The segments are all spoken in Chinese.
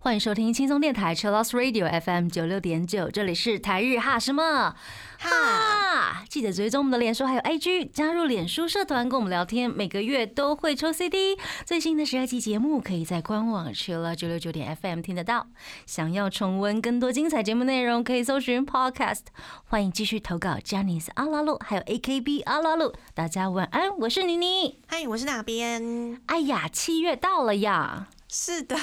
欢迎收听轻松电台 c h i l l o s Radio FM 九六点九，这里是台日哈什么？哈，记得追踪我们的脸书还有 IG，加入脸书社团跟我们聊天，每个月都会抽 CD。最新的十二期节目可以在官网 c h i l l 九六九点 FM 听得到。想要重温更多精彩节目内容，可以搜寻 Podcast。欢迎继续投稿 j a n i c e 阿拉路，还有 AKB 阿拉路。大家晚安，我是妮妮。嗨，我是哪边？哎呀，七月到了呀！是的，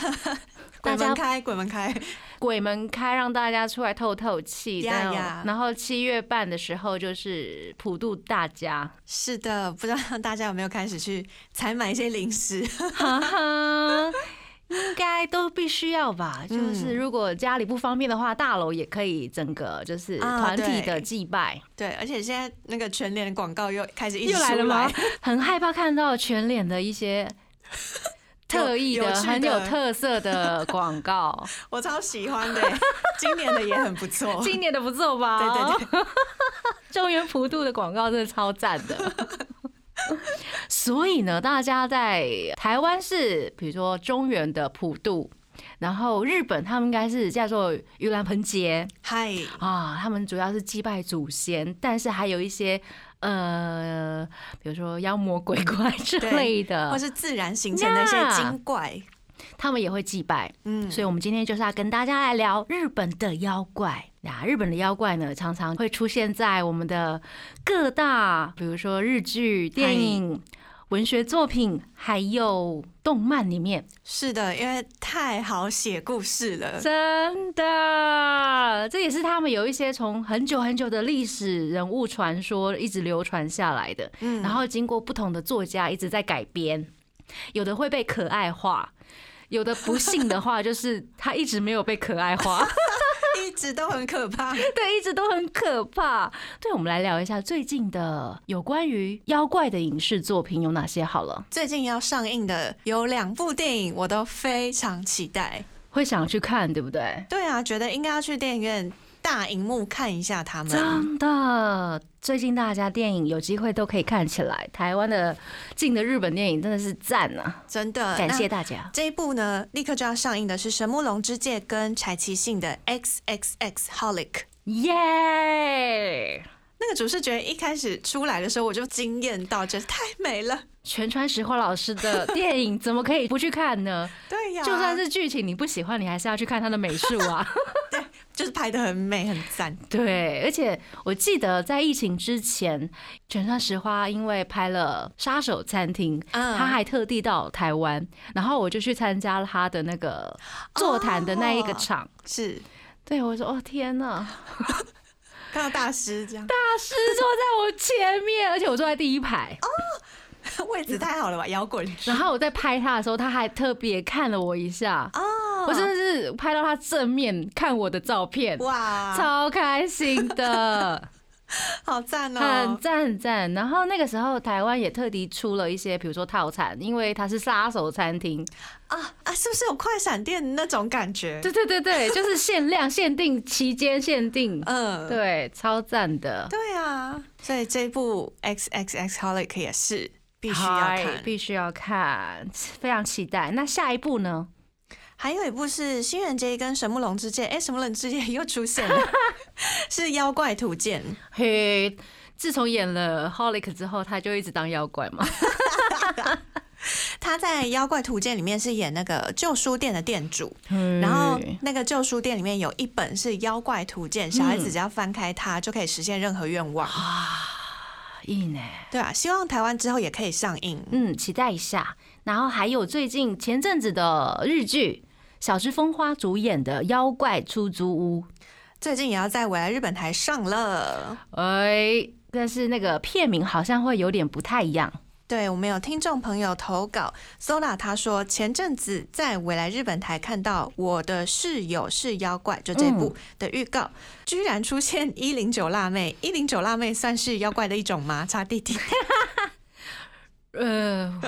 大家鬼门开，鬼门开，鬼门开，让大家出来透透气。但呀呀然后七月半的时候就是普渡大家，是的，不知道大家有没有开始去采买一些零食？哈哈，应该都必须要吧。就是嗯如果家里不方便的话，大楼也可以整个就是啊团体的祭拜。对，而且现在那个全脸的广告又开始又来了出吗？很害怕看到全脸的一些。特意的、很有特色的广告，我超喜欢的，今年的也很不错。今年的不错吧？对对对，中原普渡的广告真的超赞的。所以呢，大家在台湾是比如说中原的普渡，然后日本他们应该是叫做盂兰盆节嗨，啊，他们主要是祭拜祖先，但是还有一些呃，比如说妖魔鬼怪 之类的或，是自然形成的一些精怪。他们也会祭拜。嗯，所以，我们今天就是要跟大家来聊日本的妖怪呀。日本的妖怪呢，常常会出现在我们的各大，比如说日剧、电影、文学作品，还有动漫里面。是的，因为太好写故事了。真的，这也是他们有一些从很久很久的历史人物传说一直流传下来的。嗯然后经过不同的作家一直在改编，有的会被可爱化。有的不幸的话，就是他一直没有被可爱化。一直都很可怕。对，一直都很可怕。对，我们来聊一下最近的有关于妖怪的影视作品有哪些好了，最近要上映的有两部电影，我都非常期待。会想去看，对不对？对啊，觉得应该要去电影院大荧幕看一下他们。真的，最近大家电影有机会都可以看起来。台湾的进的日本电影真的是赞啊！真的，感谢大家。这一部呢，立刻就要上映的是神木隆之介跟柴崎幸的 X X X Holic。耶！那个主视觉一开始出来的时候，我就惊艳到，觉得太美了。全川石花老师的电影怎么可以不去看呢？对呀，就算是剧情你不喜欢，你还是要去看他的美术啊。就是拍的很美，很赞。对，而且我记得在疫情之前，全川石花因为拍了《杀手餐厅》，嗯他还特地到台湾，然后我就去参加了他的那个座谈的那一个场。是对我说：“哦天哪，看到大师这样，大师坐在我前面，而且我坐在第一排。位置太好了吧？摇滚然后我在拍他的时候，他还特别看了我一下。哦我真的是拍到他正面看我的照片，哇，超开心的。”好赞很哦！赞很赞。然后那个时候台湾也特地出了一些，比如说套餐，因为它是杀手餐厅。啊啊，是不是有快闪店那种感觉？对对对对，就是限量、限定、期间限定。嗯，对，超赞的，对啊，所以这部 X X X Holic 也是必须要看。必须要看，非常期待。那下一部呢？还有一部是新垣结衣跟神木隆之介，哎，神木隆之介又出现了，是《妖怪图鉴》。嘿，自从演了 Holic 之后，他就一直当妖怪嘛。他在《妖怪图鉴》里面是演那个旧书店的店主，然后那个旧书店里面有一本是《妖怪图鉴》，小孩子只要翻开它就可以实现任何愿望。映呢？对啊，希望台湾之后也可以上映。嗯，期待一下。然后还有最近前阵子的日剧。小芝风花主演的《妖怪出租屋》，最近也要在未来日本台上了。哎，但是那个片名好像会有点不太一样。对我们有听众朋友投稿，Sola 他说前阵子在未来日本台看到《我的室友是妖怪》就这部的预告，居然出现一零九辣妹，一零九辣妹算是妖怪的一种吗？差弟弟，呃，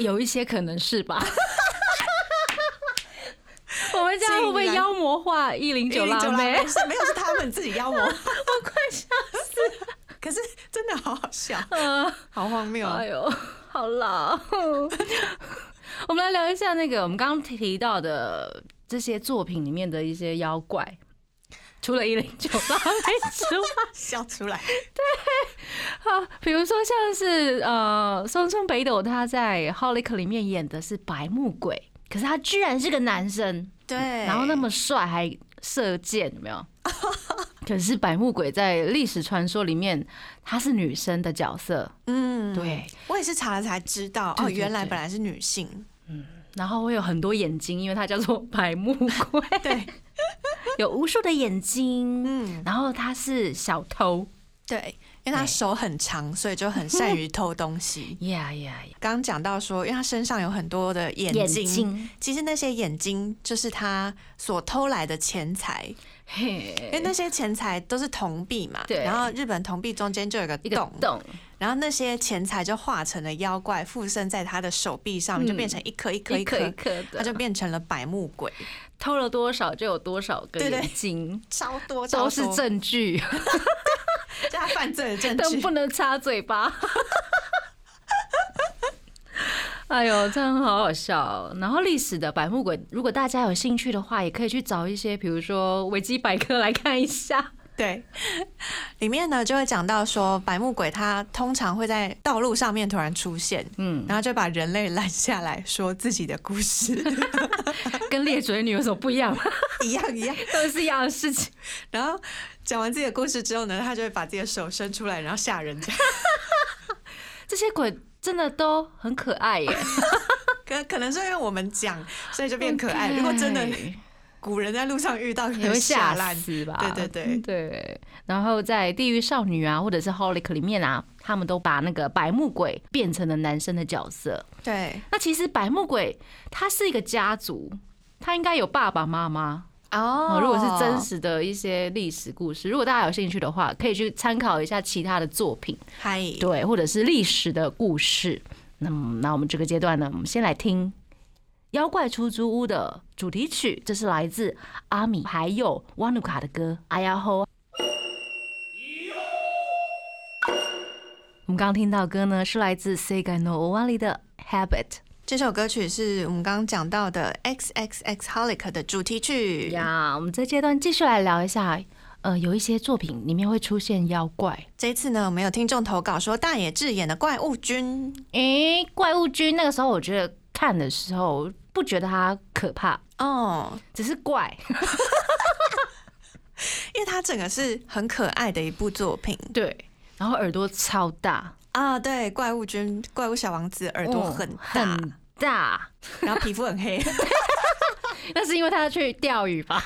有一些可能是吧。我们这样会不会妖魔化一零九辣妹？是没有是他们自己妖魔，好好笑，呃 好荒谬哦。哎呦，好老，我们来聊一下那个我们刚刚提到的这些作品里面的一些妖怪。除了一零九八没之外，笑出来。对，好，比如说像是呃，松村北斗他在《Holic》里面演的是白木鬼，可是他居然是个男生，对，然后那么帅还射箭，有没有？可是百目鬼在历史传说里面，她是女生的角色，嗯，对，我也是查了才知道，哦，原来本来是女性。嗯然后会有很多眼睛，因为它叫做百目鬼，对，有无数的眼睛。嗯，然后他是小偷，对，因为他手很长，所以就很善于偷东西。呀呀呀，刚刚讲到说，因为他身上有很多的眼睛，其实那些眼睛就是他所偷来的钱财，因为，那些钱财都是铜币嘛。对。然后日本铜币中间就有个洞，洞，然后那些钱财就化成了妖怪，附身在他的手臂上面，嗯。就变成一颗一颗一颗一颗，的，他就变成了百目鬼，偷了多少就有多少个对对。眼睛，超多超多。都是证据，是他犯罪的证据。但不。能插嘴巴。哎呦，这样好好笑哦、然后历史的百目鬼，如果大家有兴趣的话，也可以去找一些，比如说维基百科来看一下。对，里面呢就会讲到说，百目鬼它通常会在道路上面突然出现，嗯，然后就把人类拦下来说自己的故事，跟裂嘴女有什么不一样？一样一样。都是一样的事情。然后讲完自己的故事之后呢，他就会把自己的手伸出来，然后吓人家。这些鬼真的都很可爱耶，可可能是因为我们讲，所以就变可爱。如果真的古人在路上遇到，可也会能吓吓烂。死吧？对对对对。然后在《地狱少女》啊，或者是《Holic》里面啊，他们都把那个白木鬼变成了男生的角色。对那其实白木鬼他是一个家族，他应该有爸爸妈妈。哦哦，如果是真，实的一些历史故事，如果大家有兴趣的话，可以去参考一下其他的作品，嗨，对，或者是历史的故事。那么，那我们这个阶段呢，我们先来听《妖怪出租屋》的主题曲，这是来自阿米还有瓦努卡的歌《哎呀吼》。我们刚刚听到的歌呢，是来自 Sega No Owali 的《Habit》。这首歌曲是我们刚刚讲到的 X X X Holic 的主题曲。呀，我们这阶段继续来聊一下，呃，有一些作品里面会出现妖怪。这一次呢，我们有听众投稿说大野智演的怪物君诶、怪物君那个时候，我觉得看的时候不觉得他可怕，哦，只是怪。因为它整个是很可爱的一部作品对，然后耳朵超大，啊。对，怪物君、怪物小王子耳朵哦很大，很大。然后皮肤很黑。那是因为他去钓鱼吧？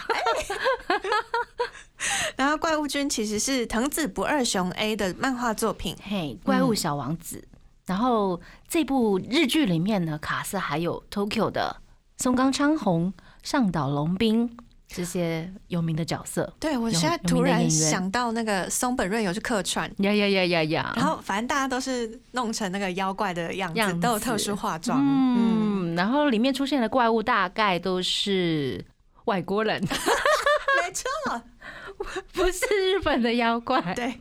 然后怪物君其实是藤子不二雄 A 的漫画作品。嘿，怪物小王子。然后这部日剧里面呢，卡斯还有 Tokyo 的松冈昌宏、上岛龙兵这些有名的角色。对我有现在突然想到那个松本润有去客串，呀呀呀呀呀！然后反正大家都是弄成那个妖怪的样子，都有特殊化妆。嗯，嗯，然后里面出现的怪物大概都是外国人，没错，不是日本的妖怪。对，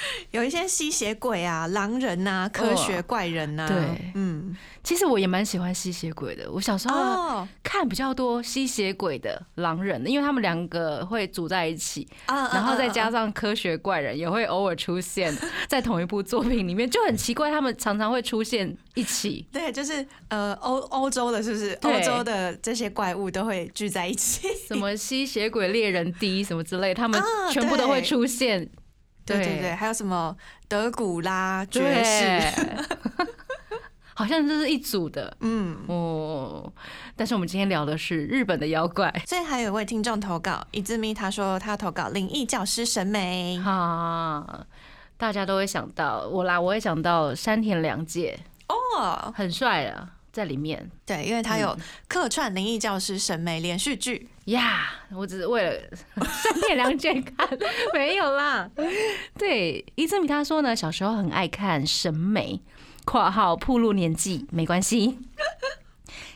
有一些吸血鬼啊、狼人啊、科学怪人啊。对嗯，其实我也蛮喜欢吸血鬼的，我小时候哦看比较多吸血鬼的狼人的，因为他们两个会组在一起，啊然后再加上上科学怪人也会偶尔出现 在同一部作品里面，就很奇怪，他们常常会出现一起。对，就是呃欧欧洲的，是不是？欧洲的这些怪物都会聚在一起。什么吸血鬼猎人 D 什么之类，他们啊全部都会出现。对对对，还有什么德古拉爵士？，好像这是一组的嗯。哦。但是我们今天聊的是日本的妖怪，所以还有一位听众投稿，伊字咪他说他要投稿灵异教师审美。哈，大家都会想到我啦，我也想到山田凉介，哦，很帅啊，在里面对，因为他有嗯客串灵异教师审美连续剧。呀。我只是为了三天两卷看，没有啦。对，伊泽米他说呢，小时候很爱看审美（括号铺路年纪没关系）。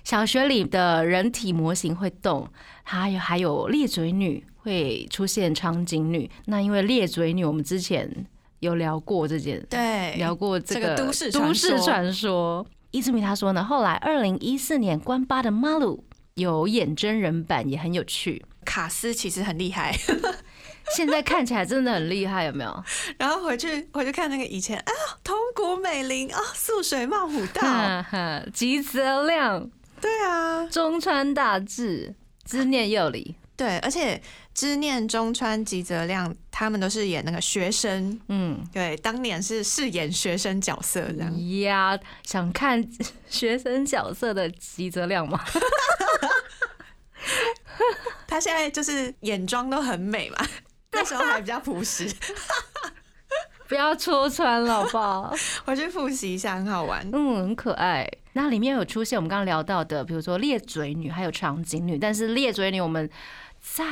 小学里的人体模型会动，还有还有裂嘴女会出现长颈女。那因为裂嘴女，我们之前有聊过这件，对，聊过这个这个都市传都市说传说。伊兹米他说呢，后来二零一四年关八的《马鲁》有演真人版，也很有趣。卡斯其实很厉害。现在看起来真的很厉害，有没有？然后回去回去看那个以前啊，通古美玲啊，素水冒虎道，吉泽亮、对啊，中川大志、知念佑里，对，而且知念中川吉泽亮他们都是演那个学生，嗯。对，当年是饰演学生角色这样。呀，想看 学生角色的吉泽亮吗？他现在就是眼妆都很美嘛，那时候还比较朴实，不要戳穿了，好不好？回去复习一下，很好玩。嗯，很可爱。那里面有出现我们刚刚聊到的，比如说裂嘴女，还有长颈女。但是裂嘴女我们在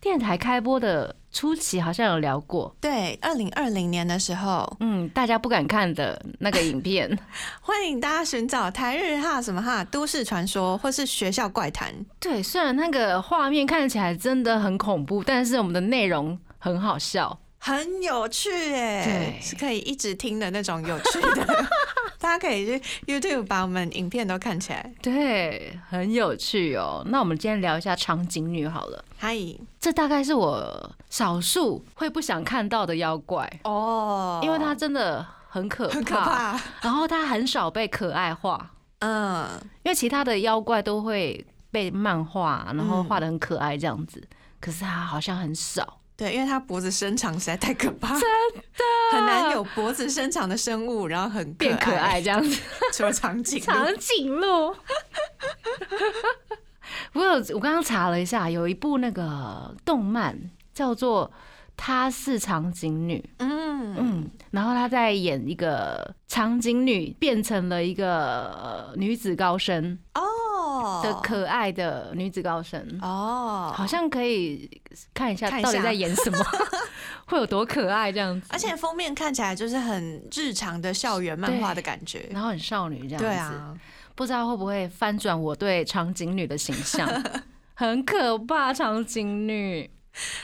电台开播的初期好像有聊过，对，二零二零年的时候，嗯，大家不敢看的那个影片。欢迎大家寻找台日哈什么哈都市传说或是学校怪谈。对，虽然那个画面看起来真的很恐怖，但是我们的内容很好笑。很有趣哎对，是可以一直听的那种有趣的。大家可以去 YouTube 把我们影片都看起来。对，很有趣哦。那我们今天聊一下长颈女好了。嗨，这大概是我少数会不想看到的妖怪，哦因为它真的很可怕，很可怕。然后它很少被可爱化，嗯，因为其他的妖怪都会被漫画，然后嗯画的很可爱这样子，可是它好像很少。对，因为它脖子伸长实在太可怕，真的 很难有脖子伸长的生物，然后很变可爱，这样子，除了长颈鹿。长颈鹿。我有，我刚刚查了一下，有一部那个动漫叫做《她是长颈女》，嗯嗯，然后她在演一个长颈女变成了一个呃女子高生哦的可爱的女子高生，哦，好像可以看一下到底在演什么，会有多可爱这样子，而且封面看起来就是很日常的校园漫画的感觉。然后很少女这样子，对啊，不知道会不会翻转我对长颈女的形象，很可怕，长颈女，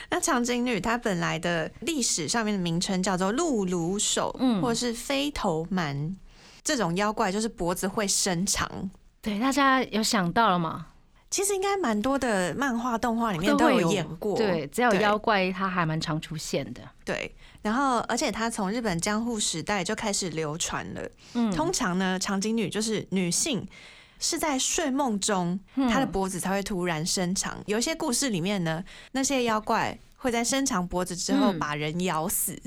那长颈女它本来的历史上面的名称叫做露乳手，嗯。或者是飞头蛮。这种妖怪就是脖子会伸长，对，大家有想到了吗？其实应该蛮多的漫画、动画里面都有演过。对，只要有妖怪，它还蛮常出现的。对，然后而且它从日本江户时代就开始流传了。嗯，通常呢，长颈女就是女性。是在睡梦中，嗯她的脖子才会突然伸长。有一些故事里面呢，那些妖怪会在伸长脖子之后嗯把人咬死。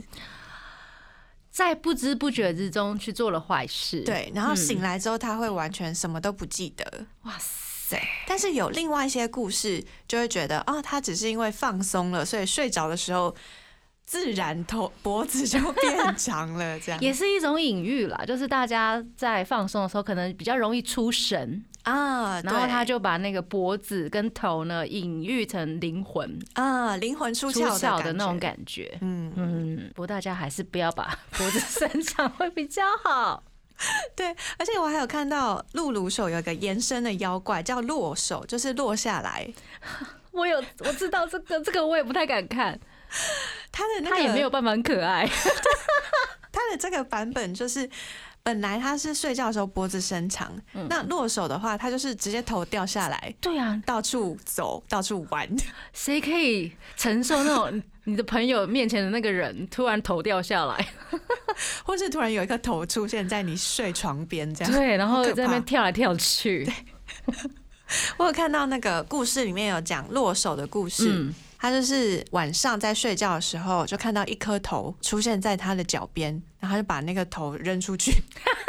在不知不觉之中去做了坏事。，对，然后嗯醒来之后，他会完全什么都不记得。哇塞，但是有另外一些故事，就会觉得哦，他只是因为放松了，所以睡着的时候自然头脖子就变 长了，这样也是一种隐喻啦，就是大家在放松的时候，可能比较容易出神，啊。然后他就把那个脖子跟头呢隐喻成灵魂啊，灵魂出出窍窍的那种。感觉。嗯，嗯，不过大家还是不要把 脖子伸长会比较好。对，而且我还有看到露露手有一个延伸的妖怪叫落手，就是落下来。我有我知道这个，这个我也不太敢看，他的那个他也没有办法很可爱。他的这个版本就是。本来他是睡觉的时候脖子伸长，嗯那落手的话，他就是直接头掉下来，对啊，到处走，到处玩。谁可以承受那种 你的朋友面前的那个人突然头掉下来？或是突然有一个头出现在你睡床边这样。对，然后在那边跳来跳去。我有看到那个故事里面有讲落手的故事，嗯，他就是晚上在睡觉的时候，就看到一颗头出现在他的脚边，然后他就把那个头扔出去。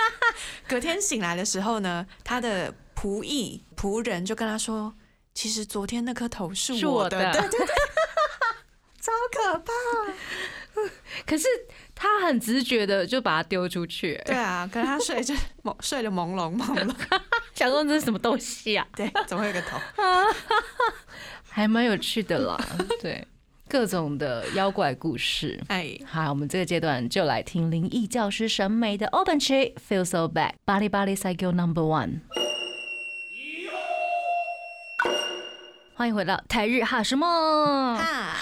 隔天醒来的时候呢，他的仆役仆人就跟他说：“其实昨天那颗头是是我我的。的对对对，超可怕。可是他很直觉的就把它丢出去、对啊，可是他睡就朦睡得朦胧朦胧。想说这是什么东西啊？对，怎么会有个头？还蛮有趣的啦。对，各种的妖怪故事。哎，好，我们这个阶段就来听灵异教师审美的 Open Tree Feel So Bad 巴黎巴黎 Cycle Number One。欢迎回到台日哈什么？哈，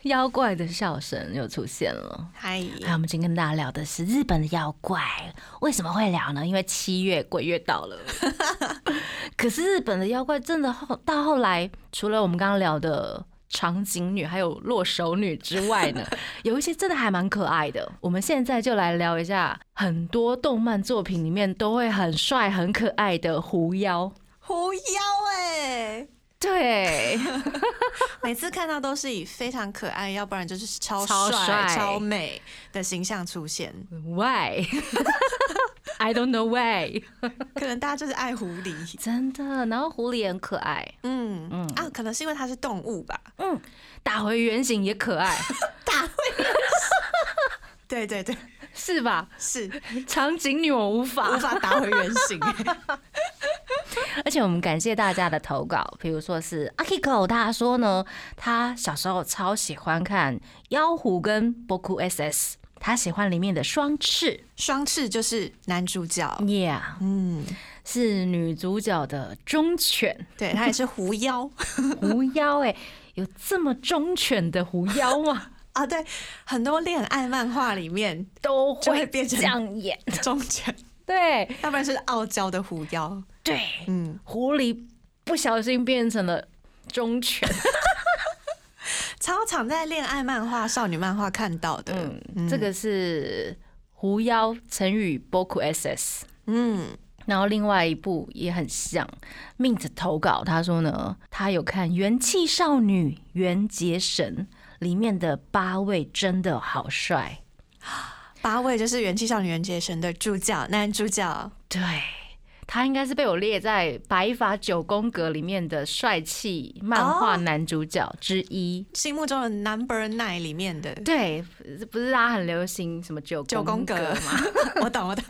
妖怪的笑声又出现了。嗨，那我们今天跟大家聊的是日本的妖怪，为什么会聊呢？因为七月鬼月到了，可是日本的妖怪真的后到后来，除了我们刚刚聊的长颈女还有落手女之外呢，有一些真的还蛮可爱的。我们现在就来聊一下，很多动漫作品里面都会很帅、很可爱的狐妖。狐妖哎，对，每次看到都是以非常可爱，要不然就是超帅、超美的形象出现。Why? I don't know why。可能大家就是爱狐狸，真的，然后狐狸也很可爱，嗯嗯啊，可能是因为它是动物吧。嗯，打回原形也可爱，打回对对对，是吧？是长颈女我无法，无法打回原形。而且我们感谢大家的投稿，比如说是阿 Kiko，他说呢，他小时候超喜欢看《妖狐》跟《Boku SS》，他喜欢里面的双翅。双翅就是男主角，，Yeah，嗯，是女主角的忠犬。对，他也是狐妖。狐妖，哎，有这么忠犬的狐妖吗？啊。对，很多恋爱漫画里面都就会会变成这样演，忠犬，对。要不然就是傲娇的狐妖。对，嗯，狐狸不小心变成了忠犬，超常在恋爱漫画、少女漫画看到的。嗯，这个是狐妖成语 Boku SS。嗯，然后另外一部也很像，Mint 投稿，他说呢，他有看《元气少女缘结神》里面的八位真的好帅，八位就是《元气少女缘结神》的主角，男主角。对他应该是被我列在《白发九宫格》里面的帅气漫画男主角之一。心目中的 Number Nine 里面的，对，不是大家很流行什么九九宫格吗？我 懂我懂。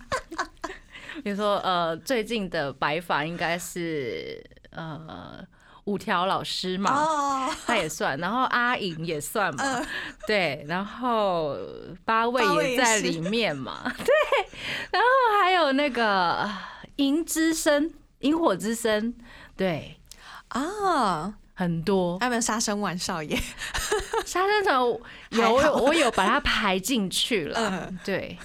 比如说，呃，最近的白发应该是呃五条老师嘛，哦，他也算，然后阿颖也算嘛，嗯对，然后八位也也在是里面嘛，对，然后还有那个银之声、萤火之声，对，啊，很多。还有没有杀生丸少爷？沙滩城还好。有我有把它排进去了，嗯。对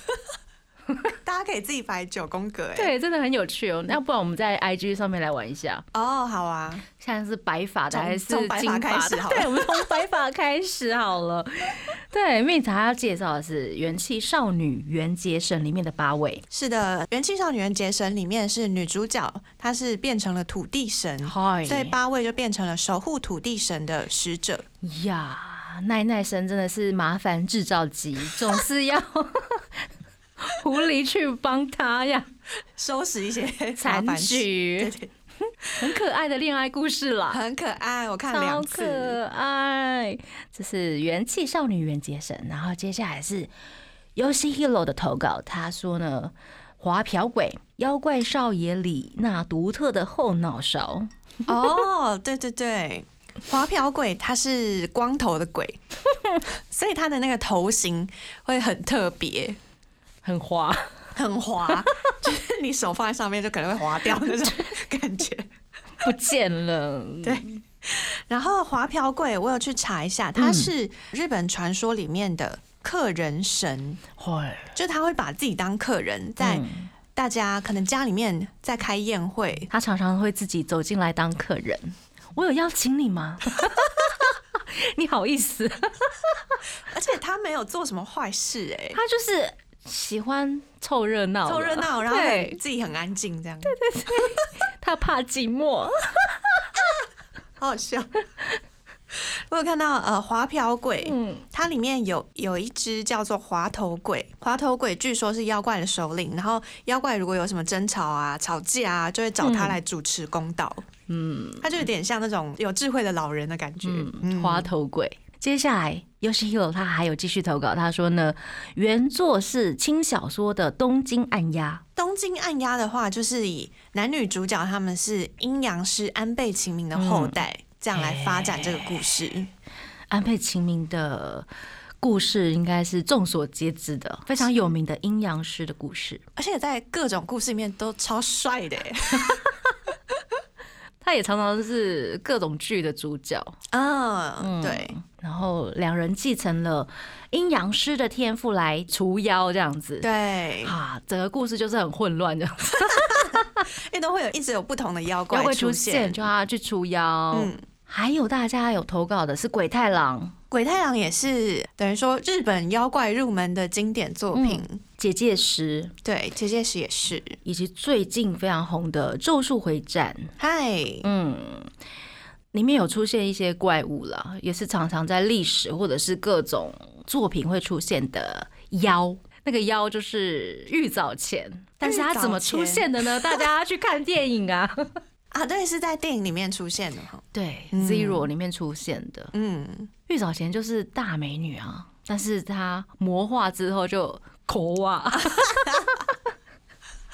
大家可以自己排九宫格哎。对，真的很有趣哦。那不然我们在 IG 上面来玩一下，哦，好啊，现在是白发的从还是金发的？开始好 对，我们从白发开始好了。对，蜜茶要介绍的是《元气少女缘结神》里面的八位。是的，《元气少女缘结神》里面是女主角，她是变成了土地神，嗨所以八位就变成了守护土地神的使者。呀，奈奈神真的是麻烦制造机，总是要狐狸去帮他呀，收拾一些残局，对，很可爱的恋爱故事啦。很可爱，我看超两次。可爱，这是元气少女元杰神，然后接下来是 Yoshi Hero 的投稿，他说呢，滑瓢鬼妖怪少爷里那独特的后脑勺，哦，对对对，滑瓢鬼他是光头的鬼，所以他的那个头型会很特别，很滑，很滑，就是你手放在上面就可能会滑掉那种 感觉。不见了。对然后滑瓢柜，我有去查一下，他是日本传说里面的客人神，会就他会把自己当客人，在嗯大家可能家里面在开宴会，他常常会自己走进来当客人。我有邀请你吗？你好意思？而且他没有做什么坏事、哎，他就是喜欢凑热闹，凑热闹，然后自己很安静，这样对对，他怕寂寞。好好笑。我有看到呃滑瓢鬼，嗯，它里面有有一只叫做滑头鬼，滑头鬼据说是妖怪的首领，然后妖怪如果有什么争吵啊、吵架啊，就会找他来主持公道。嗯，他就有点像那种有智慧的老人的感觉。嗯，花头鬼。接下来，Yoshi Hiro 他还有继续投稿，他说呢，原作是轻小说的《东京暗鸦东京暗鸦的话，就是以男女主角他们是阴阳师安倍晴明的后代，这样来发展这个故事。》，安倍晴明的故事应该是众所皆知的，非常有名的阴阳师的故事。而且在各种故事里面都超帅的耶，他也常常是各种剧的主角。嗯，对，然后两人继承了阴阳师的天赋来除妖，这样子。对，啊，整个故事就是很混乱这样子，因为都会有一直有不同的妖怪出现现，就要他去除妖。嗯，还有大家有投稿的是鬼太郎，鬼太郎也是等于说日本妖怪入门的经典作品，结界师，对，结界师也是。以及最近非常红的《咒术回战》。嗨，嗯，里面有出现一些怪物了，也是常常在历史或者是各种作品会出现的妖。那个妖就是玉藻前，但是它怎么出现的呢？大家去看电影啊。啊，对，是在电影里面出现的哈。对，嗯《Zero》里面出现的嗯，玉藻前就是大美女啊，但是她魔化之后就口啊，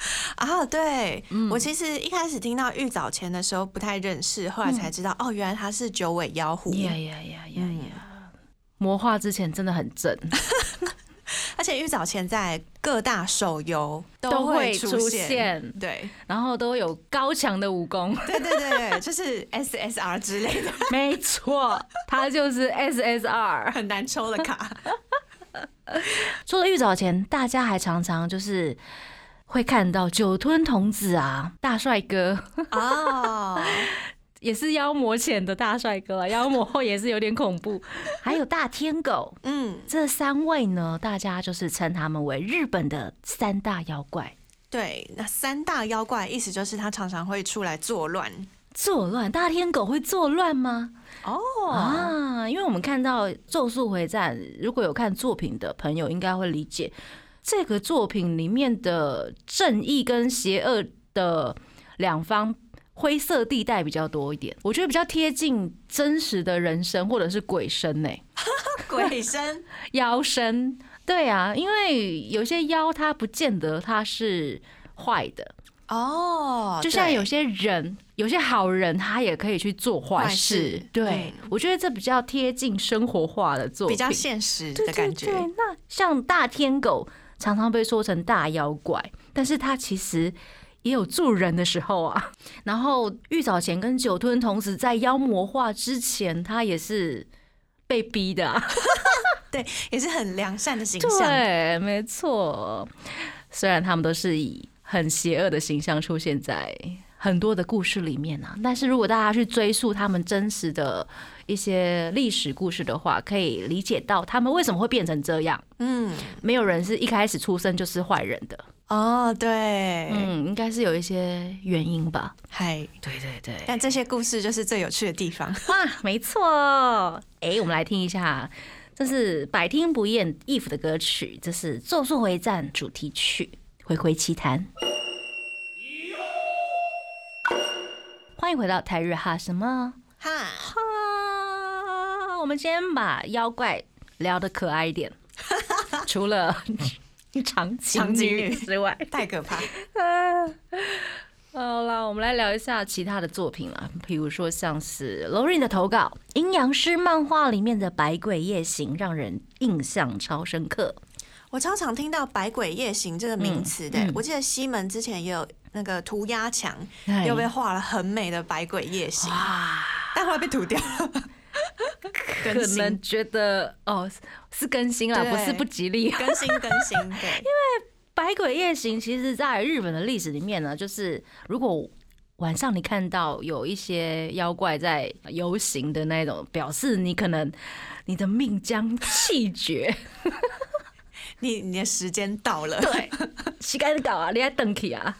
啊，对、嗯我其实一开始听到玉藻前的时候不太认识，后来才知道、哦，原来他是九尾妖狐。呀呀呀呀嗯呀！魔化之前真的很正，而且玉藻前在各大手游都会会出现。现，对然后都有高强的武功。对对对，就是 SSR 之类的没错，他就是 SSR。很难抽的卡。除了玉藻前，大家还常常就是会看到酒吞童子啊，大帅哥，哦，也是妖魔前的大帅哥啊，妖魔后也是有点恐怖。还有大天狗，嗯，这三位呢，大家就是称他们为日本的三大妖怪。对，那三大妖怪意思就是他常常会出来作乱。作乱，大天狗会作乱吗？哦，啊，因为我们看到《咒术回战》，如果有看作品的朋友，应该会理解这个作品里面的正义跟邪恶的两方灰色地带比较多一点。我觉得比较贴近真实的人生或者是鬼生呢、鬼神 妖生。对啊，因为有些妖它不见得它是坏的，哦，对就像有些人，有些好人，他也可以去做坏坏事事。对，我觉得这比较贴近生活化的作品，比较现实的感觉。那像大天狗常常被说成大妖怪，但是他其实也有助人的时候啊。然后玉藻前跟酒吞童子在妖魔化之前，他也是被逼的、啊。对也是很良善的形象。对，没错。虽然他们都是以很邪恶的形象出现在很多的故事里面啊，但是如果大家去追溯他们真实的一些历史故事的话，可以理解到他们为什么会变成这样。嗯，没有人是一开始出生就是坏人的，哦，对，嗯，应该是有一些原因吧。嗨，对对对，但这些故事就是最有趣的地方。哇，没错。哎，我们来听一下，这是百听不厌 If 的歌曲，这是《咒术回战》主题曲《回回奇谭》。欢迎回到台日哈什么哈，哈？我们今天把妖怪聊的可爱一点，除了 长颈长颈女女之外，太可怕。好啦，我们来聊一下其他的作品啦，比如说像是 Lorraine 的投稿，《阴阳师》漫画里面的《百鬼夜行》让人印象超深刻。我超常听到“百鬼夜行”这个名词的、嗯嗯我记得西门之前也有那个涂鸦墙，又被画了很美的百鬼夜行，但后来被涂掉了。可能觉得哦是是更新啦，对不是不吉利。更新更新，对，因为百鬼夜行其实在日本的历史里面呢，就是如果晚上你看到有一些妖怪在游行的那种，表示你可能你的命将气绝。你你的时间到了，对，膝盖搞啊，你还等起啊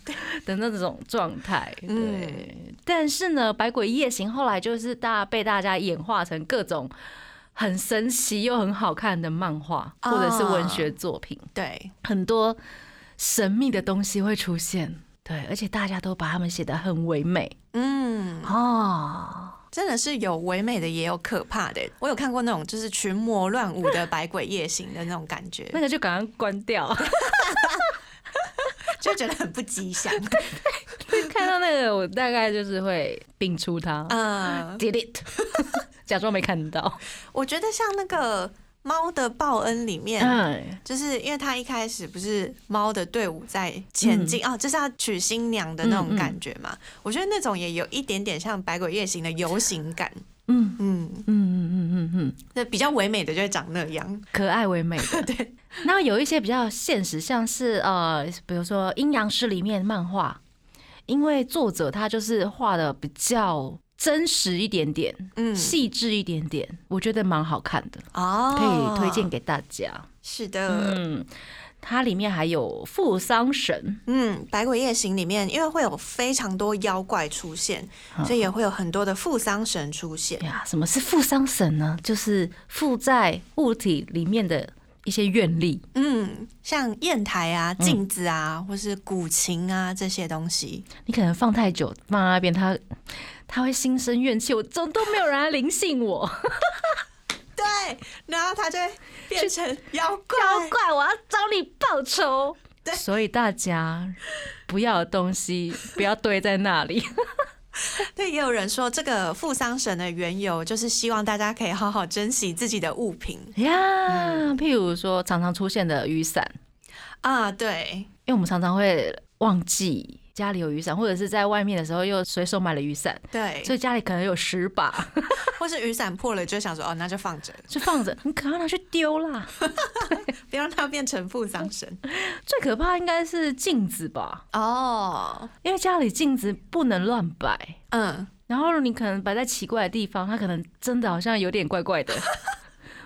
的那种状态。对，嗯但是呢，《百鬼夜行》后来就是大被大家演化成各种很神奇又很好看的漫画或者是文学作品，对，很多神秘的东西会出现。对，而且大家都把他们写得很唯美。嗯，哦。真的是有唯美的，也有可怕的。我有看过那种就是群魔乱舞的百鬼夜行的那种感觉，那个就赶快关掉，就觉得很不吉祥。看到那个我大概就是会摒出它嗯，，delete，假装没看到。我觉得像那个猫的报恩》里面，嗯，就是因为他一开始不是猫的队伍在前进、哦，就是要娶新娘的那种感觉嘛。我觉得那种也有一点点像《百鬼夜行》的游行感。嗯嗯，嗯嗯嗯嗯嗯，那比较唯美的就会长那样。可爱唯美的。对，然后有一些比较现实，像是呃，比如说《阴阳师》里面漫画，因为作者他就是画的比较真实一点点，嗯，细致一点点，我觉得蛮好看的，哦，可以推荐。给大家。是的，嗯，它里面还有付丧神，嗯，《百鬼夜行》里面因为会有非常多妖怪出现，所以也会有很多的负丧神出现。呀，什么是负丧神呢？就是附在物体里面的一些愿力。嗯，像砚台啊、镜子啊，或是古琴啊这些东西。你可能放太久放在那边，它它会心生怨气，我怎么都没有人来灵性我，对，然后他就会变成妖怪。妖怪，我要找你报仇。对所以大家不要的东西不要堆在那里。对，也有人说这个负丧神的缘由就是希望大家可以好好珍惜自己的物品呀，譬如说常常出现的雨伞，啊。对，因为我们常常会忘记家里有雨伞，或者是在外面的时候又随手买了雨伞，对，所以家里可能有十把，或是雨伞破了，就想说哦，那就放着，就放着，你赶快拿去丢啦。别让它变成负伤神。最可怕应该是镜子吧，哦，因为家里镜子不能乱摆。嗯，然后你可能摆在奇怪的地方，它可能真的好像有点怪怪的，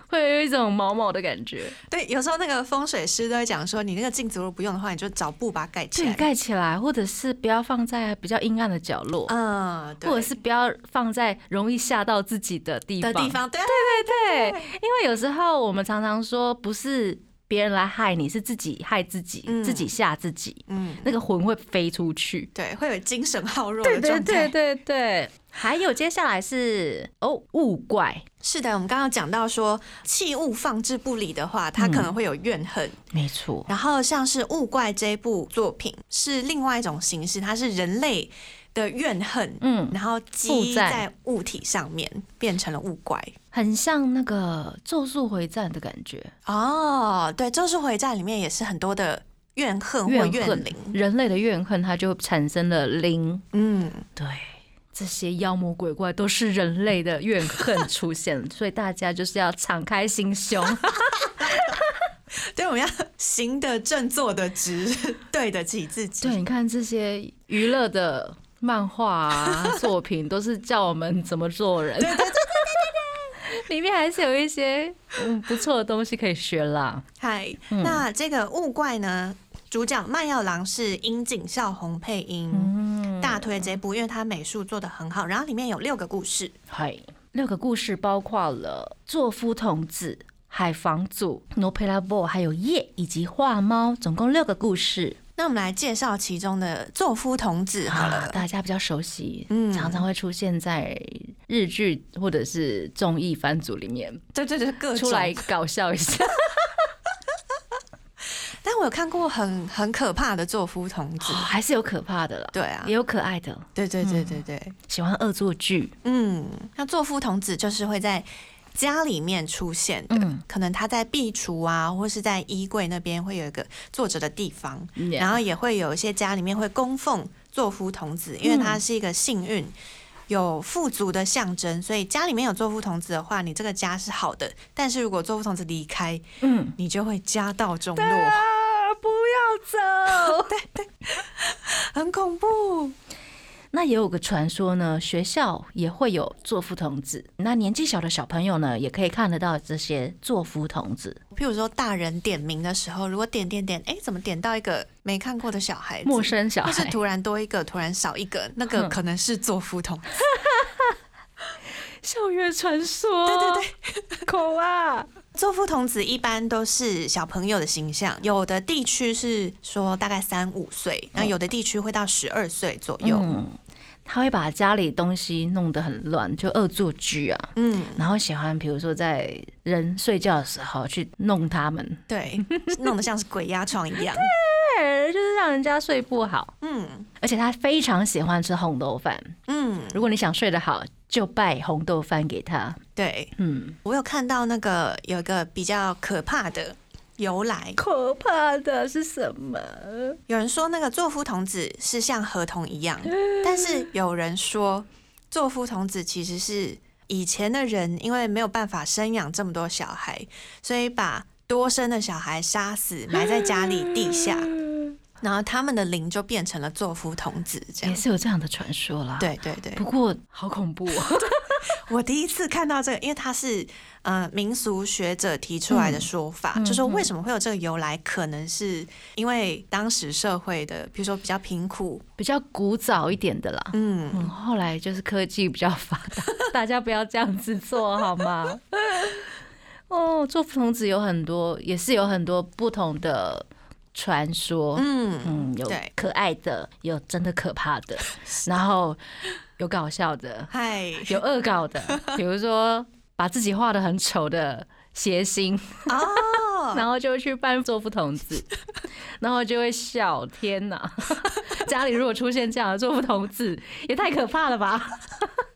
会有一种毛毛的感觉。对，有时候那个风水师都会讲说，你那个镜子如果不用的话，你就找布把它盖起对，来。盖起来，或者是不要放在比较阴暗的角落，嗯，对或者是不要放在容易吓到自己的地方。的地方，对对，因为有时候我们常常说，不是别人来害你，是自己害自己，嗯自己吓自己，嗯，那个魂会飞出去。对，会有精神耗弱对对的状态。对对对，还有接下来是哦物怪，是的，我们刚刚讲到说，器物放置不理的话，它可能会有怨恨。没错，然后像是《物怪》这部作品是另外一种形式，它是人类的怨恨，嗯，然后附积在在物体上面，变成了物怪。很像那个《咒术回战》的感觉，哦，对，《咒术回战》里面也是很多的怨恨或怨灵。人类的怨恨，它就产生了灵。嗯，对，这些妖魔鬼怪都是人类的怨恨出现，所以大家就是要敞开心胸。对，我们要行得正，坐得直，对得起自己。对，你看这些娱乐的漫画啊 作品，都是教我们怎么做人。对对，里面还是有一些嗯不错的东西可以学啦。嗨，嗯那这个物怪呢？主角曼耀郎是樱井孝宏配音，嗯，大推这部，因为他美术做的很好。然后里面有六个故事，嗨，六个故事包括了作夫童子、海房组、诺佩拉波，还有夜以及画猫，总共六个故事。那我们来介绍其中的作夫童子好了。啊大家比较熟悉，嗯常常会出现在日剧或者是综艺番组里面对对对，各出来。搞笑一下。但我有看过很很可怕的作夫童子哦，。还是有可怕的了，对啊也，有可爱的。对对对对对，喜欢恶作剧，嗯，那作夫童子就是会在家里面出现的，嗯可能他在壁橱啊，或是在衣柜那边会有一个坐着的地方，然后也会有一些家里面会供奉作夫童子，因为它是一个幸运。有富足的象征，所以家里面有作夫童子的话，你这个家是好的。但是如果作夫童子离开，嗯，你就会家道中落，啊，不要走。对对很恐怖。那也有个传说呢，学校也会有作夫童子。那年纪小的小朋友呢，也可以看得到这些作夫童子。譬如说，大人点名的时候，如果点点点，哎，怎么点到一个没看过的小孩子？陌生小孩，或是突然多一个，突然少一个，那个可能是作夫童子。校园传说，对对对，口啊，作夫童子一般都是小朋友的形象，有的地区是说大概三五岁，然后有的地区会到十二岁左右。嗯，他会把家里东西弄得很乱，就恶作剧啊。嗯，然后喜欢，比如说在人睡觉的时候去弄他们，对，弄得像是鬼压床一样。对就是让人家睡不好。嗯而且他非常喜欢吃红豆饭，嗯，如果你想睡得好，就拜红豆饭给他。对嗯，我有看到那个有一个比较可怕的由来，可怕的是什么？有人说那个座夫童子是像河童一样，但是有人说座夫童子其实是以前的人因为没有办法生养这么多小孩，所以把多生的小孩杀死，埋在家里地下，然后他们的灵就变成了座夫童子这样也。是有这样的传说啦。，对对对，不过好恐怖哦。我第一次看到这个，因为它是呃民俗学者提出来的说法，嗯就说为什么会有这个由来，可能是因为当时社会的，比如说比较贫苦，比较古早一点的啦。嗯，嗯，后来就是科技比较发达，大家不要这样子做好吗？哦，做童子有很多，也是有很多不同的传说。嗯嗯，有可爱的，有真的可怕的，然后有搞笑的，嗨，有恶搞的，比如说把自己画的很丑的谐星，哦，然后就去扮做夫童子，然后就会笑，天哪！家里如果出现这样的做夫童子，也太可怕了吧？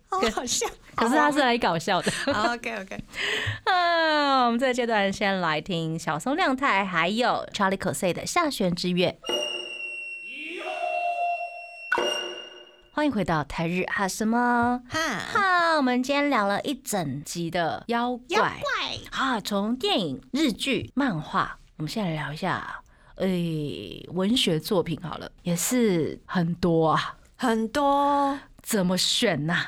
好 好笑。可是他是来搞笑的。OK OK，嗯，我们这个阶段先来听小松亮太还有 Charlie c o s e 的《下弦之月》。欢迎回到台日哈什么？哈，哈，我们今天聊了一整集的妖怪，妖怪。啊，从电影、日剧、漫画，我们现在来聊一下，诶、文学作品好了，也是很多啊，很多。怎么选呐、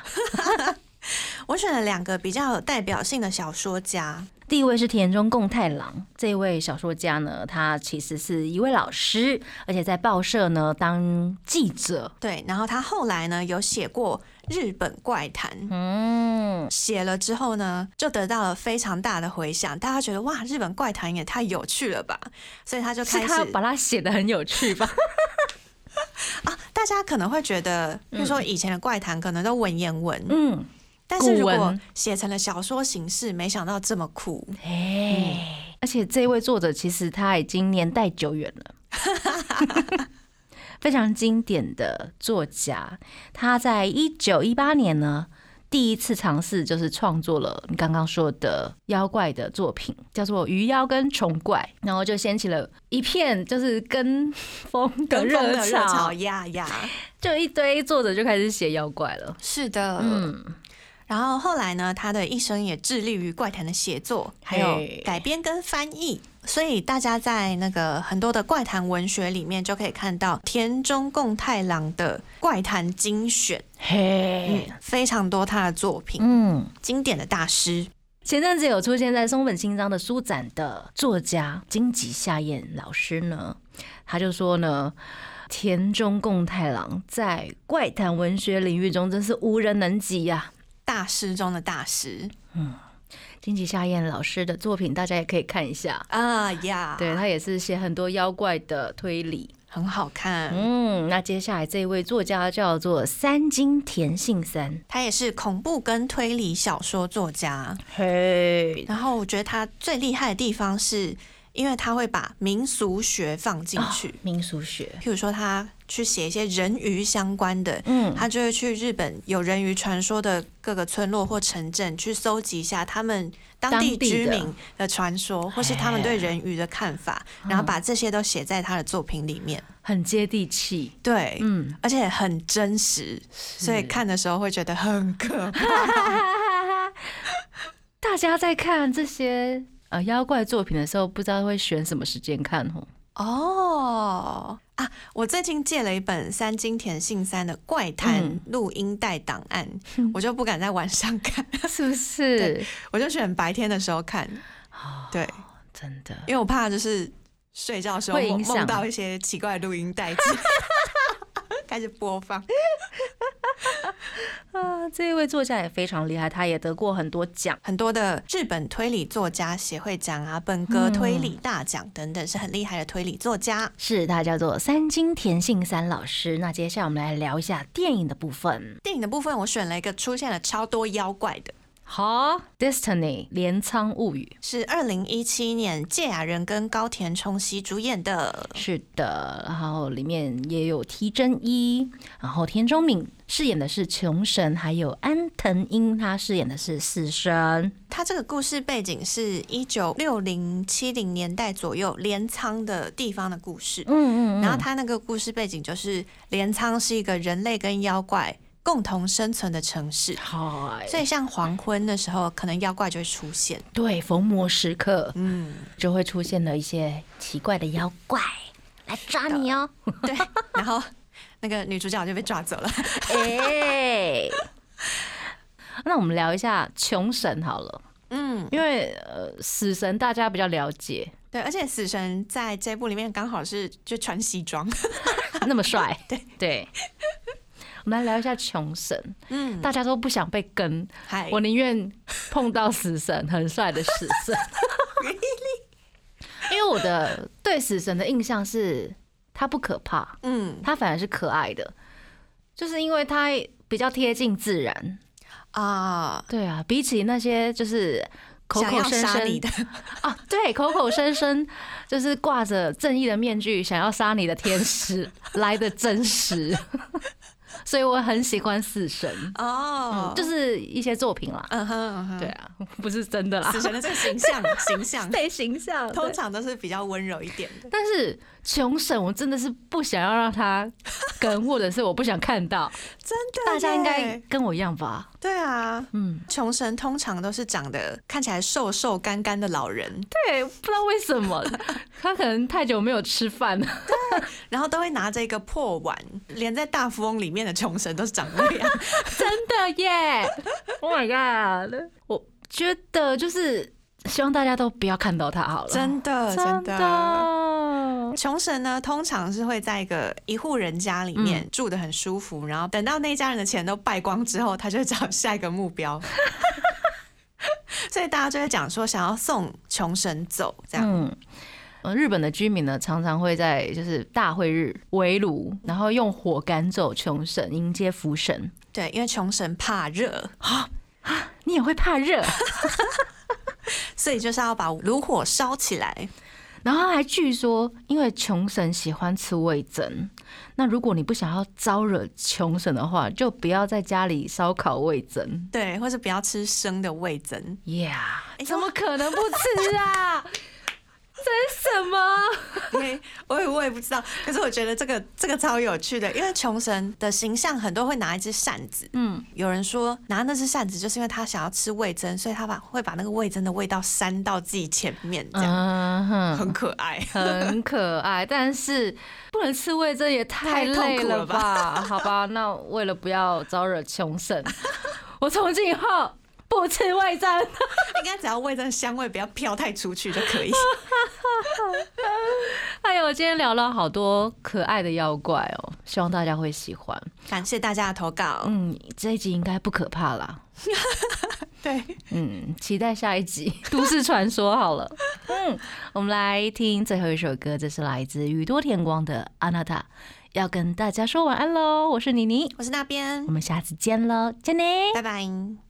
我选了两个比较有代表性的小说家，第一位是田中贡太郎，这位小说家呢，他其实是一位老师，而且在报社呢当记者。对，然后他后来呢有写过日本怪谈，嗯，写了之后呢，就得到了非常大的回响，大家觉得哇，日本怪谈也太有趣了吧，所以他就开始他把它写的很有趣吧？啊，大家可能会觉得，比如说以前的怪谈可能都文言文，嗯，但是如果写成了小说形式，没想到这么酷。哎，而且这位作者其实他已经年代久远了。非常经典的作家，他在一九一八年呢，第一次尝试就是创作了你刚刚说的妖怪的作品，叫做《鱼妖跟虫怪》，然后就掀起了一片就是跟风的热潮，呀呀，就一堆作者就开始写妖怪了。是的，嗯，然后后来呢，他的一生也致力于怪谈的写作，还有改编跟翻译。所以大家在那个很多的怪谈文学里面，就可以看到田中共太郎的怪谈精选，嘿，非常多他的作品，嗯。经典的大师。前阵子有出现在松本清张的书展的作家金吉夏彦老师呢，他就说呢，田中共太郎在怪谈文学领域中真是无人能及呀、大师中的大师嗯金吉夏彦老师的作品，大家也可以看一下。啊呀，对他也是写很多妖怪的推理。很好看。嗯，那接下来这位作家叫做三金田信三。他也是恐怖跟推理小说作家。嘿，然后我觉得他最厉害的地方是，因为他会把民俗学放进去。民俗学。譬如说，他去写一些人鱼相关的，嗯，他就会去日本有人鱼传说的各个村落或城镇去搜集一下他们当地居民的传说，或是他们对人鱼的看法，然后把这些都写在他的作品里面。很接地气。对，嗯，而且很真实，所以看的时候会觉得很可怕。大家在看这些呃妖怪作品的时候，不知道会选什么时间看哦。哦啊！我最近借了一本三金田信三的怪谈嗯录音带档案，我就不敢在晚上看，是不是？我就选白天的时候看。哦对，真的。因为我怕就是睡觉的时候梦会梦到一些奇怪的录音带，开始播放。啊，这一位作家也非常厉害，他也得过很多奖。很多的日本推理作家协会奖啊、本格推理大奖等等，是很厉害的推理作家。是他叫做三金田信三老师。那接下来我们来聊一下电影的部分。电影的部分，我选了一个出现了超多妖怪的，好，Destiny 镰仓物语。是二零一七年芥雅人跟高田充希主演的。是的，然后里面也有提真一，然后田中敏饰演的是穷神，还有安藤樱他饰演的是死神。他这个故事背景是一九六零七零年代左右镰仓的地方的故事。嗯嗯然后他那个故事背景就是镰仓是一个人类跟妖怪共同生存的城市，好，所以像黄昏的时候，可能妖怪就会出现。对逢魔时刻嗯，就会出现了一些奇怪的妖怪来抓你哦。对。然后那个女主角就被抓走了。哎，那我们聊一下穷神好了，嗯，因为呃死神大家比较了解，对，而且死神在这部里面刚好是就穿西装。那么帅，对 对。我们来聊一下穷神，嗯，大家都不想被跟，我宁愿碰到死神，很帅的死神。因为我的对死神的印象是，他不可怕，嗯。他反而是可爱的，就是因为他比较贴近自然。啊，对啊，比起那些就是口口声声的，啊，对，口口声声就是挂着正义的面具想要杀你的天使来的真实，所以我很喜欢死神，哦。嗯，就是一些作品啦。嗯哼嗯哼，对啊，不是真的啦，死神的这个形象形象，对形象，通常都是比较温柔一点的。但是穷神我真的是不想要让他跟，或者是我不想看到，真的，大家应该跟我一样吧？对啊。嗯，穷神通常都是长得看起来瘦瘦干干的老人，对，不知道为什么 他可能太久没有吃饭了。然后都会拿着一个破碗，连在大富翁里面的穷神都是长那样。真的耶！Oh my god！我觉得就是希望大家都不要看到他好了，真的，真真的。穷神呢，通常是会在一个一户人家里面住的很舒服，然后等到那一家人的钱都败光之后，他就找下一个目标。所以大家就会讲说，想要送穷神走，这样。嗯。呃，日本的居民呢，常常会在就是大会日围炉，然后用火赶走穷神，迎接福神。对，因为穷神怕热，你也会怕热，所以就是要把炉火烧起来。然后还据说，因为穷神喜欢吃味噌，那如果你不想要招惹穷神的话，就不要在家里烧烤味噌。对，或是不要吃生的味噌。Yeah，哎怎么可能不吃啊？这是什么？我也我也不知道，可是我觉得这个这个超有趣的，因为穷神的形象很多会拿一只扇子，嗯，有人说拿那只扇子就是因为他想要吃味噌，所以他把会把那个味噌的味道扇到自己前面，这样、嗯，很可爱。很可爱，但是不能吃味噌也太累了吧？好吧，那为了不要招惹穷神，我从今以后不吃味噌。应该只要味噌香味不要飘太出去就可以。哎呦，今天聊了好多可爱的妖怪哦，希望大家会喜欢。感谢大家的投稿。嗯，这一集应该不可怕啦。对，嗯，期待下一集《都市传说》好了。嗯，我们来听最后一首歌，这是来自宇多田光的《阿娜塔》，要跟大家说晚安喽。我是妮妮，我是那边我，们下次见喽。拜拜。